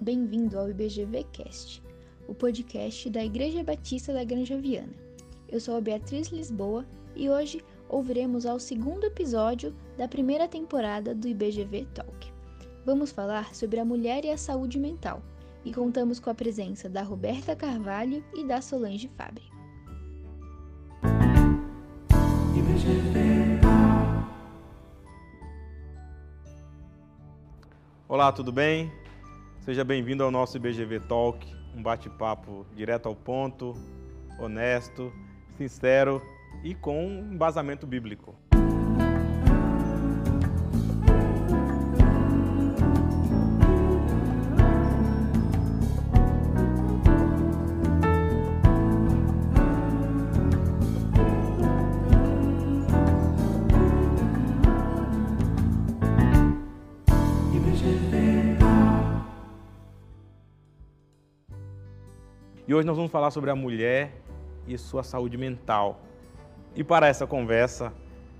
bem-vindo ao IBGV Cast, o podcast da Igreja Batista da Granja Viana. Eu sou a Beatriz Lisboa e hoje ouviremos ao segundo episódio da primeira temporada do IBGV Talk. Vamos falar sobre a mulher e a saúde mental e contamos com a presença da Roberta Carvalho e da Solange Fabre. Olá, tudo bem? Seja bem-vindo ao nosso IBGV Talk, um bate-papo direto ao ponto, honesto, sincero e com um embasamento bíblico. E hoje nós vamos falar sobre a mulher e sua saúde mental. E para essa conversa,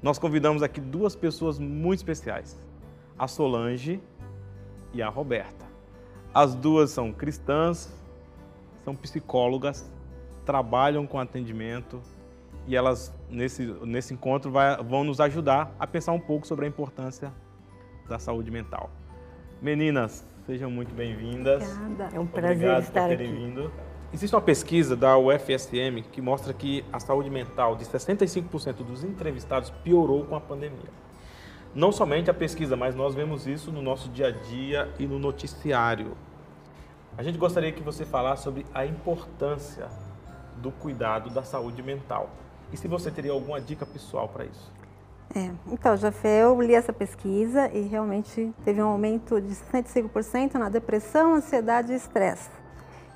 nós convidamos aqui duas pessoas muito especiais: a Solange e a Roberta. As duas são cristãs, são psicólogas, trabalham com atendimento e elas, nesse, nesse encontro, vai, vão nos ajudar a pensar um pouco sobre a importância da saúde mental. Meninas, sejam muito bem-vindas. Obrigada. É um prazer Obrigado estar por terem aqui. Vindo. Existe uma pesquisa da UFSM que mostra que a saúde mental de 65% dos entrevistados piorou com a pandemia. Não somente a pesquisa, mas nós vemos isso no nosso dia a dia e no noticiário. A gente gostaria que você falasse sobre a importância do cuidado da saúde mental. E se você teria alguma dica pessoal para isso? É, então, Jafé, eu li essa pesquisa e realmente teve um aumento de 65% na depressão, ansiedade e estresse.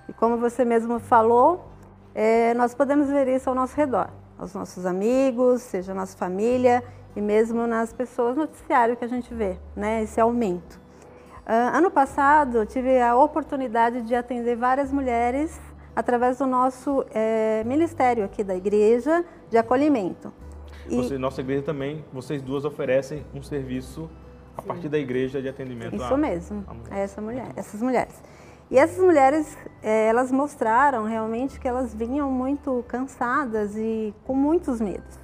E como você mesmo falou, é, nós podemos ver isso ao nosso redor, aos nossos amigos, seja nossa família e mesmo nas pessoas noticiário que a gente vê, né, esse aumento. Uh, ano passado, tive a oportunidade de atender várias mulheres através do nosso é, ministério aqui da igreja de acolhimento. E... Você, nossa igreja também, vocês duas oferecem um serviço a Sim. partir da igreja de atendimento. Isso a, mesmo, a, a essa mulher, essas mulheres. E essas mulheres, é, elas mostraram realmente que elas vinham muito cansadas e com muitos medos.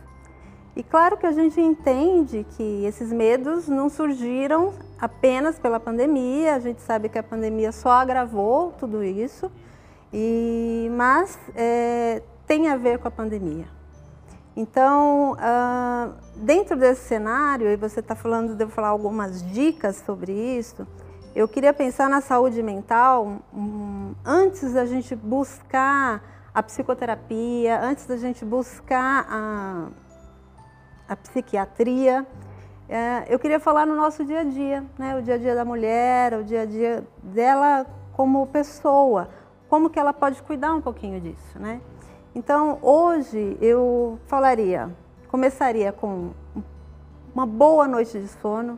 E claro que a gente entende que esses medos não surgiram apenas pela pandemia, a gente sabe que a pandemia só agravou tudo isso, e, mas é, tem a ver com a pandemia. Então, uh, dentro desse cenário, e você está falando, devo falar algumas dicas sobre isso, eu queria pensar na saúde mental um, antes da gente buscar a psicoterapia, antes da gente buscar a, a psiquiatria. É, eu queria falar no nosso dia a dia, né? o dia a dia da mulher, o dia a dia dela como pessoa, como que ela pode cuidar um pouquinho disso. Né? Então, hoje eu falaria, começaria com uma boa noite de sono,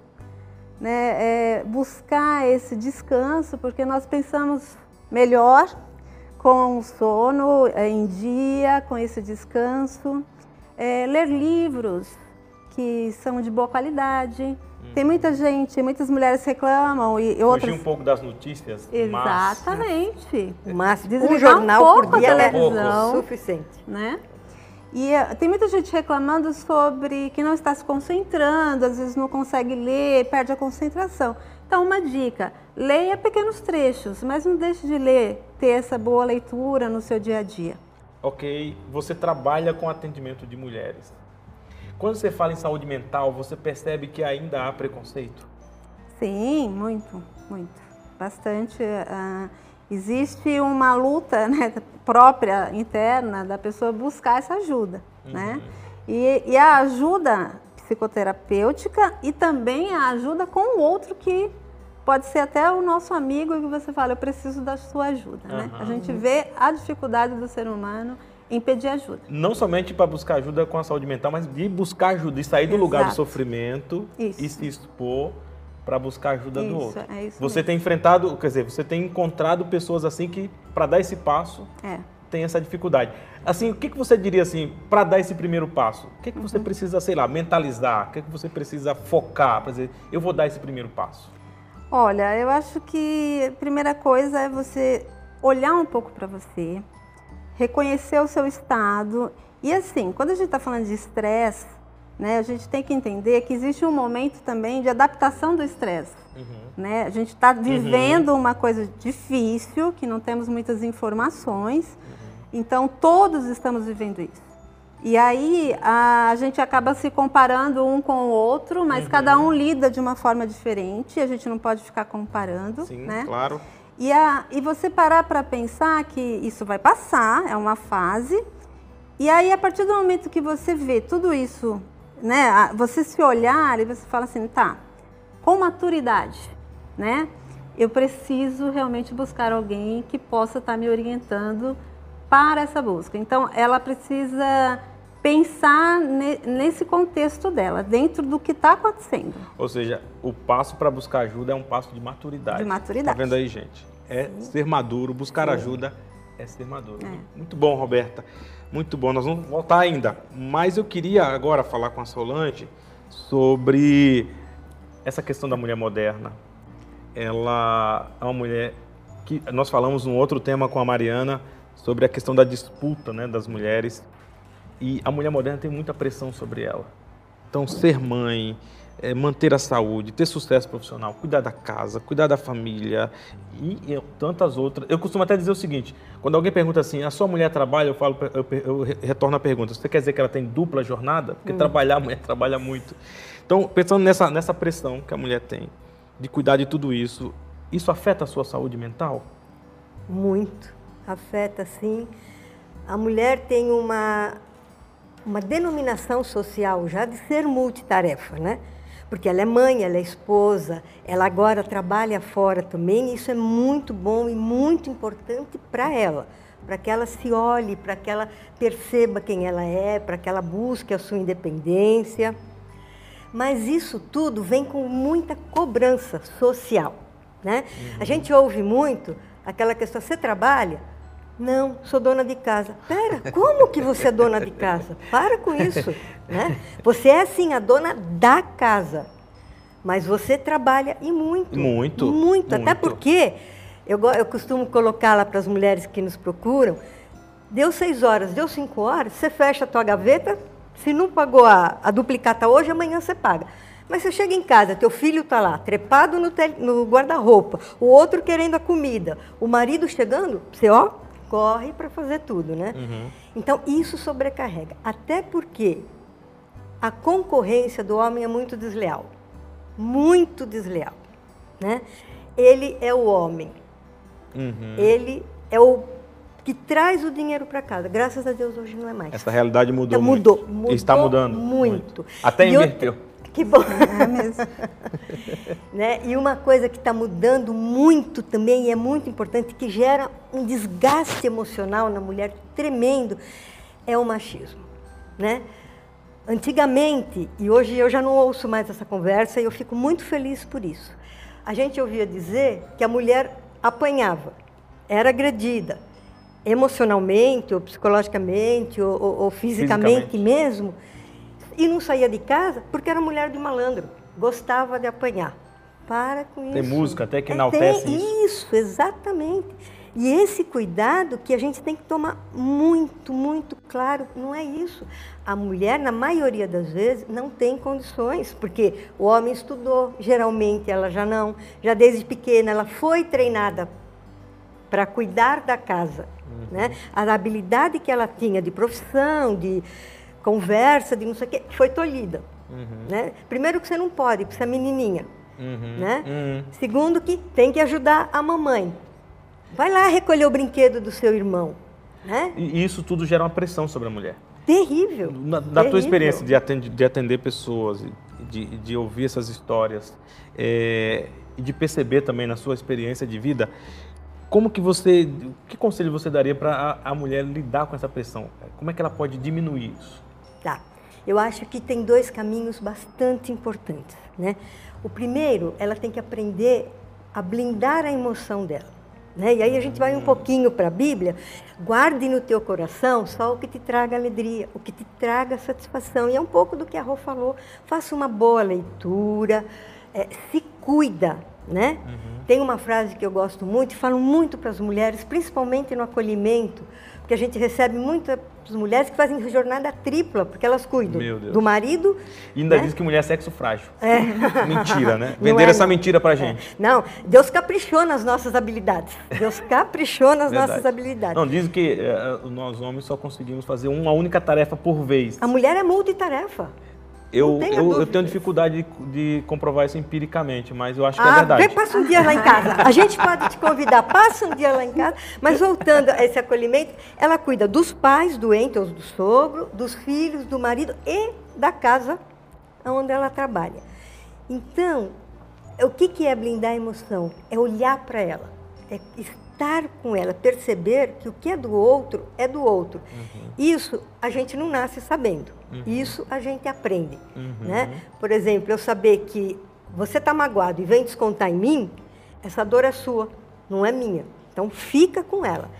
né, é buscar esse descanso, porque nós pensamos melhor com o sono é, em dia, com esse descanso. É, ler livros que são de boa qualidade. Hum. Tem muita gente, muitas mulheres reclamam e Fugir outras... um pouco das notícias. Exatamente. Mas, mas um jornal um por dia é suficiente. Né? E eh, tem muita gente reclamando sobre que não está se concentrando, às vezes não consegue ler, perde a concentração. Então, uma dica: leia pequenos trechos, mas não deixe de ler, ter essa boa leitura no seu dia a dia. Ok, você trabalha com atendimento de mulheres. Quando você fala em saúde mental, você percebe que ainda há preconceito? Sim, muito, muito. Bastante. Uh, existe uma luta né, própria, interna, da pessoa buscar essa ajuda. Uhum. Né? E, e, a ajuda psicoterapêutica e também a ajuda com o outro que pode ser até o nosso amigo que você fala, eu preciso da sua ajuda. Uhum. Né? A gente vê a dificuldade do ser humano em pedir ajuda. Não somente para buscar ajuda com a saúde mental, mas de buscar ajuda, de sair do Exato. lugar do sofrimento isso. e se expor para buscar ajuda isso, do outro. É isso você mesmo. tem enfrentado, quer dizer, você tem encontrado pessoas assim que para dar esse passo é. tem essa dificuldade. Assim, o que, que você diria assim para dar esse primeiro passo? O que, que você uhum. precisa, sei lá, mentalizar? O que, que você precisa focar para dizer, eu vou dar esse primeiro passo? Olha, eu acho que a primeira coisa é você olhar um pouco para você, reconhecer o seu estado. E assim, quando a gente está falando de estresse, né, a gente tem que entender que existe um momento também de adaptação do estresse. Uhum. Né? A gente está vivendo uhum. uma coisa difícil, que não temos muitas informações, uhum. então todos estamos vivendo isso. E aí a, a, gente acaba se comparando um com o outro, mas uhum. cada um lida de uma forma diferente, a gente não pode ficar comparando. Sim, né? claro. E, a, e você parar para pensar que isso vai passar, é uma fase, e aí a partir do momento que você vê tudo isso, né, você se olhar e você fala assim, tá, com maturidade, né? Eu preciso realmente buscar alguém que possa estar tá me orientando para essa busca. Então, ela precisa pensar nesse contexto dela, dentro do que está acontecendo. Ou seja, o passo para buscar ajuda é um passo de maturidade. De maturidade. Tá vendo aí, gente? É Sim. ser maduro, buscar Sim. ajuda é ser maduro. É. Muito bom, Roberta. Muito bom. Nós vamos voltar ainda. Mas eu queria agora falar com a Solange sobre essa questão da mulher moderna. Ela é uma mulher que nós falamos um outro tema com a Mariana sobre a questão da disputa, né, das mulheres e a mulher moderna tem muita pressão sobre ela. Então, ser mãe, é, manter a saúde, ter sucesso profissional, cuidar da casa, cuidar da família e, tantas outras. Eu costumo até dizer o seguinte: quando alguém pergunta assim, a sua mulher trabalha, eu falo, eu, eu retorno a pergunta: você quer dizer que ela tem dupla jornada? Porque hum. trabalhar, a mulher trabalha muito. Então, pensando nessa, nessa pressão que a mulher tem de cuidar de tudo isso, isso afeta a sua saúde mental? Muito. Afeta, sim. A mulher tem uma uma denominação social já de ser multitarefa, né? Porque ela é mãe, ela é esposa, ela agora trabalha fora também, e isso é muito bom e muito importante para ela, para que ela se olhe, para que ela perceba quem ela é, para que ela busque a sua independência. Mas isso tudo vem com muita cobrança social, né? Uhum. A gente ouve muito aquela questão, você trabalha? Não, sou dona de casa. Pera, como que você é dona de casa? Para com isso. Né? Você é sim a dona da casa. Mas você trabalha e muito. Muito. Muito. muito. Até porque eu, eu costumo colocar lá para as mulheres que nos procuram, deu seis horas, deu cinco horas, você fecha a tua gaveta, se não pagou a, a duplicata hoje, amanhã você paga. Mas você chega em casa, teu filho está lá, trepado no, no guarda-roupa, o outro querendo a comida, o marido chegando, você ó, corre para fazer tudo, né? Uhum. Então isso sobrecarrega, até porque a concorrência do homem é muito desleal, muito desleal, né? Ele é o homem, uhum. ele é o que traz o dinheiro para casa. Graças a Deus hoje não é mais. Essa realidade mudou então, mudou, muito. Mudou Está mudando muito. muito. Até inverteu. Outra, que bom. É mesmo. né? E uma coisa que está mudando muito também, e é muito importante, que gera um desgaste emocional na mulher tremendo, é o machismo. Né? Antigamente, e hoje eu já não ouço mais essa conversa, e eu fico muito feliz por isso. A gente ouvia dizer que a mulher apanhava, era agredida, emocionalmente, ou psicologicamente, ou, ou, ou fisicamente, fisicamente mesmo e não saía de casa porque era mulher de malandro, gostava de apanhar. Para com isso. Tem música até que é, enaltece tem, isso. Isso, exatamente. E esse cuidado que a gente tem que tomar muito, muito claro, não é isso. A mulher, na maioria das vezes, não tem condições, porque o homem estudou, geralmente ela já não, já desde pequena ela foi treinada para cuidar da casa. Uhum. Né? A habilidade que ela tinha de profissão, de, conversa, de não sei o quê, foi tolhida. Uhum. Né? Primeiro que você não pode, porque você é menininha. Uhum. Né? Uhum. Segundo que tem que ajudar a mamãe. Vai lá recolher o brinquedo do seu irmão. Né? E isso tudo gera uma pressão sobre a mulher. Terrível. Na, na tua experiência de atender, de atender pessoas, de, de ouvir essas histórias, é, e de perceber também na sua experiência de vida, como que você, que conselho você daria para a, a mulher lidar com essa pressão? Como é que ela pode diminuir isso? Tá. Eu acho que tem dois caminhos bastante importantes, né? O primeiro, ela tem que aprender a blindar a emoção dela. Né? E aí a gente vai um pouquinho para a Bíblia. Guarde no teu coração só o que te traga alegria, o que te traga satisfação. E é um pouco do que a Rô falou. Faça uma boa leitura, é, se cuida, né? Tem uma frase que eu gosto muito e falo muito para as mulheres, principalmente no acolhimento, porque a gente recebe muitas mulheres que fazem jornada tripla, porque elas cuidam do marido. E ainda né? diz que mulher é sexo frágil. É. Mentira, né? Venderam é, essa não. mentira pra gente. Não, Deus caprichou nas nossas habilidades. Deus caprichou nas Verdade. nossas habilidades. Não, dizem que eh, nós homens só conseguimos fazer uma única tarefa por vez. A mulher é multitarefa. Eu, eu, eu tenho dificuldade de, de comprovar isso empiricamente, mas eu acho que é Ah, verdade. vem, passa um dia lá em casa. A gente pode te convidar, passa um dia lá em casa. Mas voltando a esse acolhimento, ela cuida dos pais doentes, ou do sogro, dos filhos, do marido e da casa onde ela trabalha. Então, o que que é blindar a emoção? É olhar para ela, é estar com ela, perceber que o que é do outro é do outro. Isso a gente não nasce sabendo. Isso a gente aprende. Né? Por exemplo, eu saber que você está magoado e vem descontar em mim, essa dor é sua, não é minha. Então fica com ela.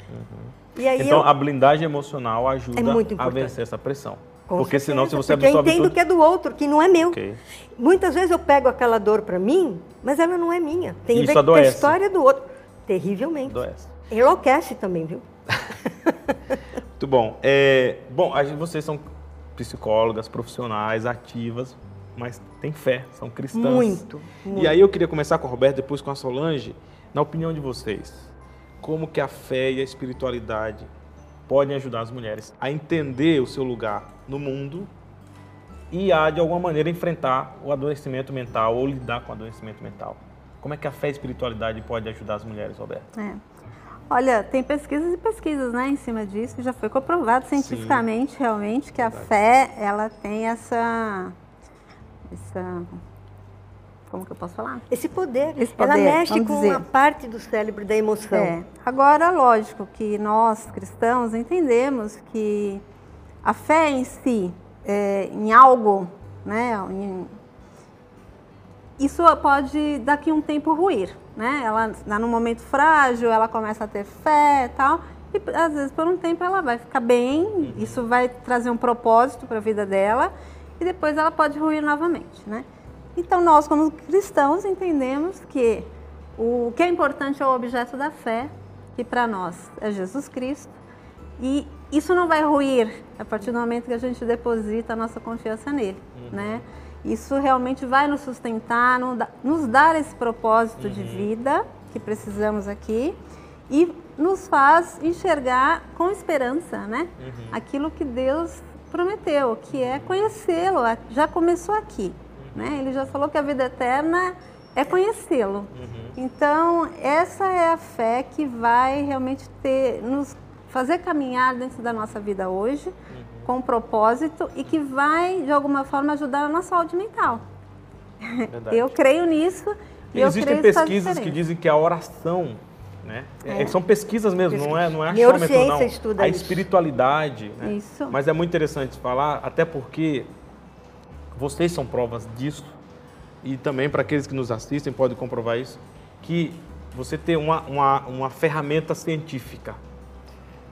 Aí Então, eu, a blindagem emocional ajuda É a vencer essa pressão. com Porque senão, se certeza, você porque eu absorve entendo tudo... que é do outro, que não é meu. Ok. Muitas vezes eu pego aquela dor para mim, mas ela não é minha. Tem Isso que ver com a história do outro. Terrivelmente. Adoece. Enlouquece também, viu? Muito bom. É, bom, a gente- vocês são psicólogas, profissionais, ativas, mas têm fé, são cristãs. Muito, muito. E aí eu queria começar com a Roberta, depois com a Solange. Na opinião de vocês, como que a fé e a espiritualidade podem ajudar as mulheres a entender o seu lugar no mundo e a, de alguma maneira, enfrentar o adoecimento mental ou lidar com o adoecimento mental? Como é que a fé e a espiritualidade pode ajudar as mulheres, Roberta? É. Olha, tem pesquisas e pesquisas, né, em cima disso, já foi comprovado cientificamente, realmente, que a fé, ela tem essa, essa, como que eu posso falar? Esse poder, Esse ela poder, mexe vamos com dizer. uma parte do cérebro da emoção. É. Agora, lógico que nós, cristãos, entendemos que a fé em si, é, em algo, né, em- isso pode daqui a um tempo ruir, né? Ela está num momento frágil, ela começa a ter fé e tal, e às vezes por um tempo ela vai ficar bem, isso vai trazer um propósito para a vida dela, e depois ela pode ruir novamente, né? Então nós como cristãos entendemos que o que é importante é o objeto da fé, que para nós é Jesus Cristo, e isso não vai ruir a partir do momento que a gente deposita a nossa confiança nele, né? Isso realmente vai nos sustentar, nos dar esse propósito de vida que precisamos aqui e nos faz enxergar com esperança, né? Aquilo que Deus prometeu, que é conhecê-lo. Já começou aqui, né? Ele já falou que a vida eterna é conhecê-lo. Então, essa é a fé que vai realmente ter, nos fazer caminhar dentro da nossa vida hoje com propósito e que vai, de alguma forma, ajudar a nossa saúde mental. Verdade. Eu creio nisso. E eu Existem creio pesquisas que dizem que a oração, né? é- São pesquisas mesmo, não é, não é achômetro, não. estuda a isso. espiritualidade, né? Isso. Mas é muito interessante falar, até porque vocês são provas disso e também para aqueles que nos assistem podem comprovar isso, que você ter uma, uma, uma ferramenta científica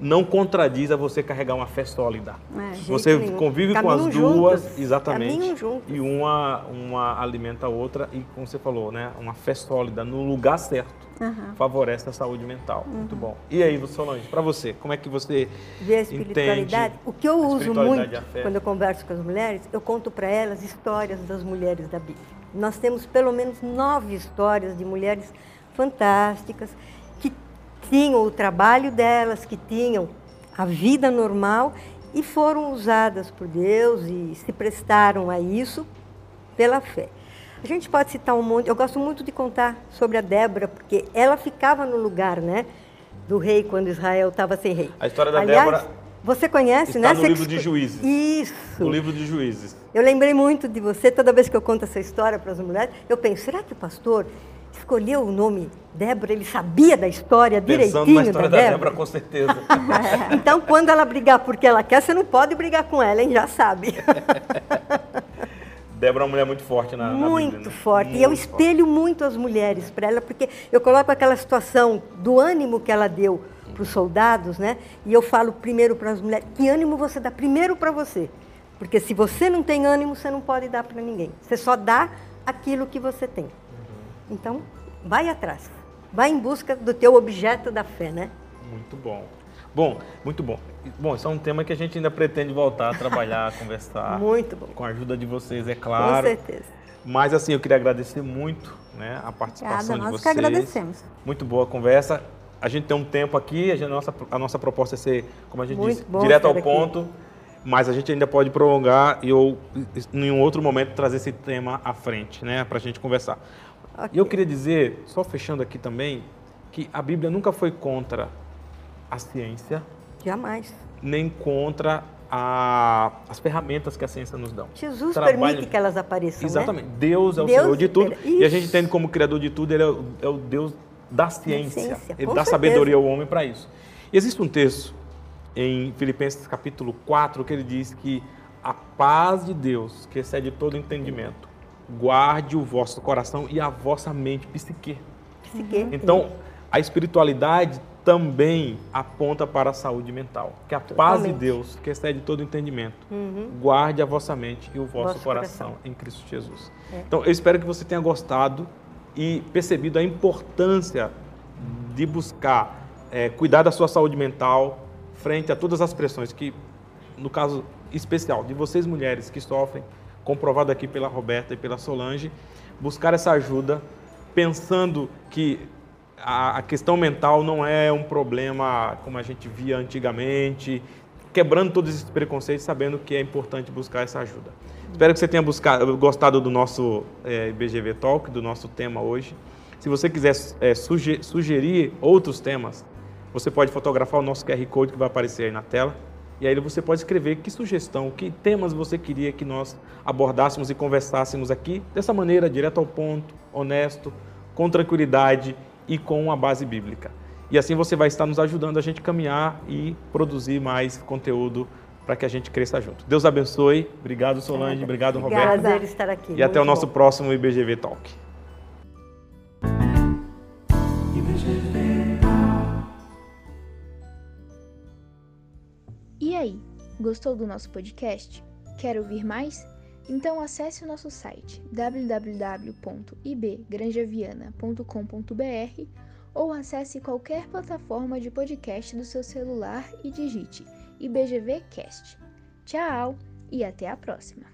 não contradiz a você carregar uma fé sólida. É. Você nenhum. convive com as duas, exatamente. E uma, uma alimenta a outra e, como você falou, né, uma fé sólida no lugar certo Aham. favorece a saúde mental. Uhum. Muito bom. E aí, Solange, para você, como é que você ver a espiritualidade. entende O que eu uso muito quando eu converso com as mulheres, eu conto para elas histórias das mulheres da Bíblia. Nós temos pelo menos nove histórias de mulheres fantásticas tinham o trabalho delas, que tinham a vida normal e foram usadas por Deus e se prestaram a isso pela fé. A gente pode citar um monte, eu gosto muito de contar sobre a Débora, porque ela ficava no lugar, né, do rei quando Israel estava sem rei. A história da Aliás, Débora Você conhece, está né? no Você livro que- de Juízes. Isso. no livro de Juízes. Eu lembrei muito de você, toda vez que eu conto essa história para as mulheres, eu penso, será que o pastor escolheu o nome Débora, ele sabia da história Pensando direitinho na história da Débora? Débora, com certeza. Então, quando ela brigar porque ela quer, você não pode brigar com ela, hein? Já sabe. Débora é uma mulher muito forte na, na muito Bíblia, né? forte. E eu Muito espelho muito as mulheres para ela, porque eu coloco aquela situação do ânimo que ela deu para os soldados, né? E eu falo primeiro para as mulheres, que ânimo você dá primeiro para você? Porque se você não tem ânimo, você não pode dar para ninguém. Você só dá aquilo que você tem. Então, vai atrás. Vai em busca do teu objeto da fé, né? Muito bom. Bom, muito bom. Bom, isso é um tema que a gente ainda pretende voltar a trabalhar, a conversar. Muito bom. Com a ajuda de vocês, é claro. Com certeza. Mas assim, eu queria agradecer muito né, a participação Obrigada, de nós vocês. que agradecemos. Muito boa a conversa. A gente tem um tempo aqui, a, gente- a nossa, a nossa proposta é ser, como a gente Muito disse, bom direto ao estar aqui. ponto, mas a gente ainda pode prolongar e eu, em um outro momento, trazer esse tema à frente, né, para a gente conversar. Ok. E eu queria dizer, só fechando aqui também, que a Bíblia nunca foi contra a ciência, Jamais. nem contra a- as ferramentas que a ciência nos dá. Jesus Trabalha- permite que elas apareçam, Exatamente. Deus é o Deus Senhor de tudo. espera- E a gente Isso. entende como Criador de tudo, Ele é o, é o Deus da ciência. ciência, Ele com dá certeza. sabedoria ao homem para isso. E existe um texto em Filipenses capítulo 4 que ele diz que a paz de Deus, que excede todo entendimento, guarde o vosso coração e a vossa mente psique. Psique. Então, a espiritualidade também aponta para a saúde mental. Que a paz de. Deus, que excede todo entendimento, guarde a vossa mente e o vosso, Vosso coração, coração. em Cristo Jesus. É. Então, eu espero que você tenha gostado e percebido a importância de buscar eh, cuidar da sua saúde mental frente a todas as pressões que, no caso especial de vocês mulheres que sofrem, comprovado aqui pela Roberta e pela Solange, buscar essa ajuda pensando que a, questão mental não é um problema como a gente via antigamente, quebrando todos esses preconceitos, sabendo que é importante buscar essa ajuda. Espero que você tenha buscado, gostado do nosso eh, IBGV Talk, do nosso tema hoje. Se você quiser suge- sugerir outros temas, você pode fotografar o nosso QR Code que vai aparecer aí na tela. E aí você pode escrever que sugestão, que temas você queria que nós abordássemos e conversássemos aqui dessa maneira, direto ao ponto, honesto, com tranquilidade e com uma base bíblica. E assim você vai estar nos ajudando a gente caminhar e produzir mais conteúdo para que a gente cresça junto. Deus abençoe. Obrigado, Solange. Obrigado, Obrigada. Roberto. Prazer estar aqui. E até o Muito nosso bom. próximo IBGV Talk. Gostou do nosso podcast? Quer ouvir mais? Então acesse o nosso site www.ibgranjaviana.com.br ou acesse qualquer plataforma de podcast do seu celular e digite IBGV Cast. Tchau e até a próxima!